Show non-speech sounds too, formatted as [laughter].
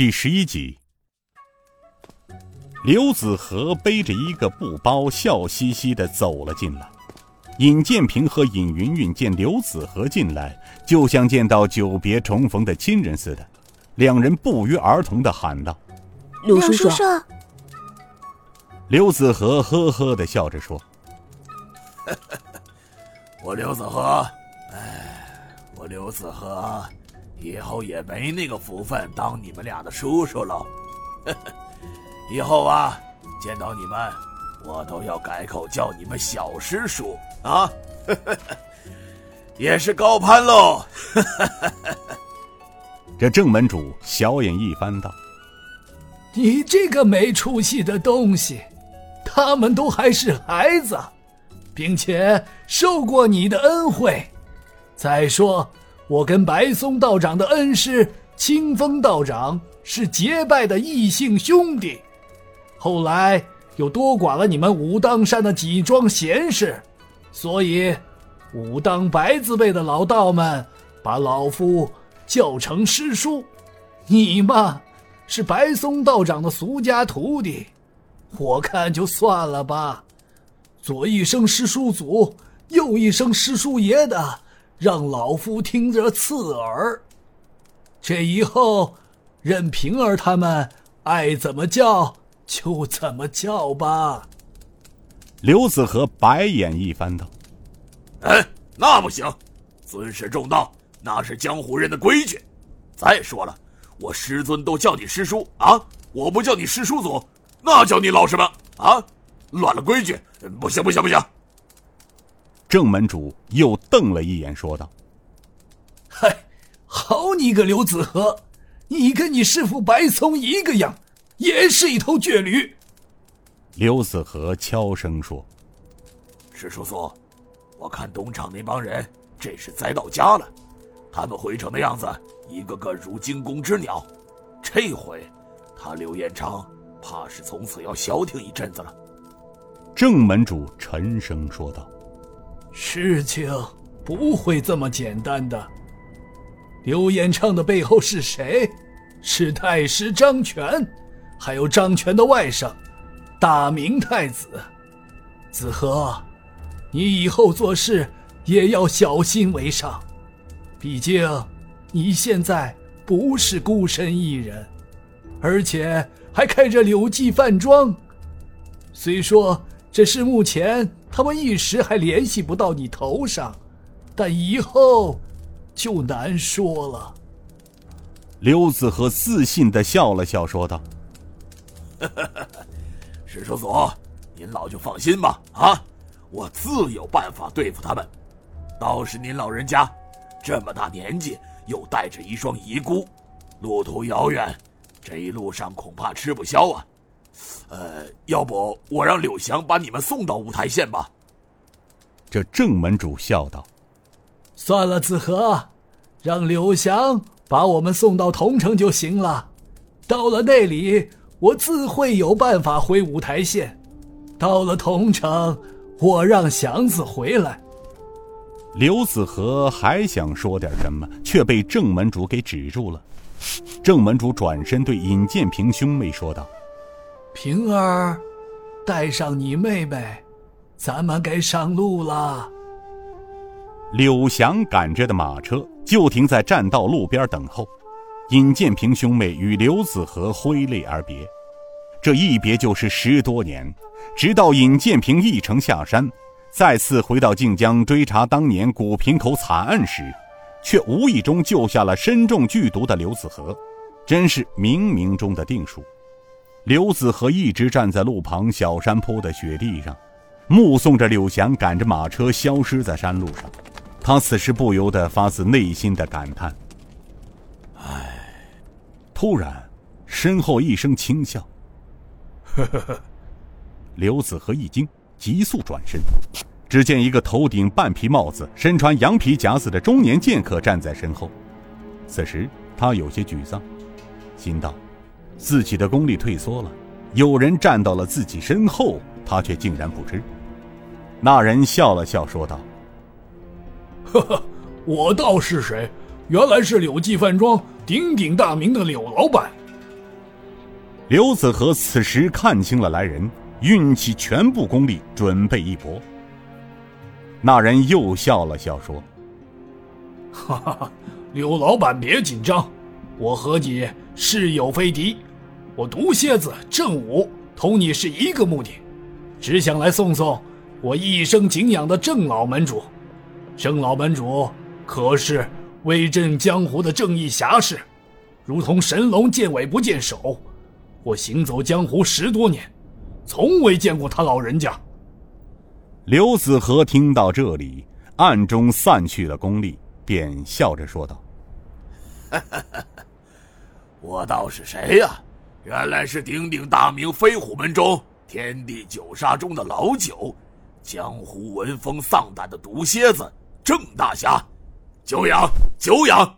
第十一集，刘子和背着一个布包，笑嘻嘻的走了进来。尹建平和尹云云见刘子和进来，就像见到久别重逢的亲人似的，两人不约而同的喊道：“刘叔叔。”刘子和呵呵的笑着说：“我刘子和，哎，我刘子和。”以后也没那个福分当你们俩的叔叔了，[laughs] 以后啊，见到你们，我都要改口叫你们小师叔啊，[laughs] 也是高攀喽。[laughs] 这正门主小眼一翻道：“你这个没出息的东西，他们都还是孩子，并且受过你的恩惠，再说。”我跟白松道长的恩师清风道长是结拜的异姓兄弟，后来又多管了你们武当山的几桩闲事，所以武当白字辈的老道们把老夫叫成师叔。你嘛，是白松道长的俗家徒弟，我看就算了吧。左一声师叔祖，右一声师叔爷的。让老夫听着刺耳。这以后，任平儿他们爱怎么叫就怎么叫吧。刘子和白眼一翻道：“哎，那不行，尊师重道那是江湖人的规矩。再说了，我师尊都叫你师叔啊，我不叫你师叔祖，那叫你老什么啊？乱了规矩，不行不行不行！”正门主又瞪了一眼，说道：“嗨，好你个刘子和，你跟你师傅白松一个样，也是一头倔驴。”刘子和悄声说：“师叔祖，我看东厂那帮人真是栽到家了，他们回城的样子，一个个如惊弓之鸟。这回，他刘彦昌怕是从此要消停一阵子了。”正门主沉声说道。事情不会这么简单的。刘彦昌的背后是谁？是太师张权，还有张权的外甥大明太子。子和，你以后做事也要小心为上。毕竟你现在不是孤身一人，而且还开着柳记饭庄。虽说这是目前。他们一时还联系不到你头上，但以后就难说了。刘子和自信的笑了笑，说道：“石叔祖，您老就放心吧，啊，我自有办法对付他们。倒是您老人家这么大年纪，又带着一双遗孤，路途遥远，这一路上恐怕吃不消啊。”呃，要不我让柳祥把你们送到五台县吧。这正门主笑道：“算了，子和，让柳祥把我们送到桐城就行了。到了那里，我自会有办法回五台县。到了桐城，我让祥子回来。”刘子和还想说点什么，却被正门主给止住了。正门主转身对尹建平兄妹说道。平儿，带上你妹妹，咱们该上路了。柳祥赶着的马车就停在栈道路边等候。尹建平兄妹与刘子和挥泪而别，这一别就是十多年。直到尹建平一程下山，再次回到靖江追查当年古平口惨案时，却无意中救下了身中剧毒的刘子和，真是冥冥中的定数。刘子和一直站在路旁小山坡的雪地上，目送着柳翔赶着马车消失在山路上。他此时不由得发自内心的感叹：“唉。”突然，身后一声轻笑。呵呵呵。刘子和一惊，急速转身，只见一个头顶半皮帽子、身穿羊皮夹子的中年剑客站在身后。此时他有些沮丧，心道。自己的功力退缩了，有人站到了自己身后，他却竟然不知。那人笑了笑，说道：“呵呵，我道是谁？原来是柳记饭庄鼎鼎大名的柳老板。刘子和此时看清了来人，运起全部功力准备一搏。那人又笑了笑说：“哈哈，哈，柳老板别紧张，我和你是友非敌。我毒蝎子郑武同你是一个目的，只想来送送我一生敬仰的郑老门主。郑老门主可是威震江湖的正义侠士，如同神龙见尾不见首。”我行走江湖十多年，从未见过他老人家。刘子和听到这里，暗中散去了功力，便笑着说道：“ [laughs] 我道是谁呀？原来是鼎鼎大名飞虎门中天地九杀中的老九，江湖闻风丧胆的毒蝎子郑大侠，久仰久仰。”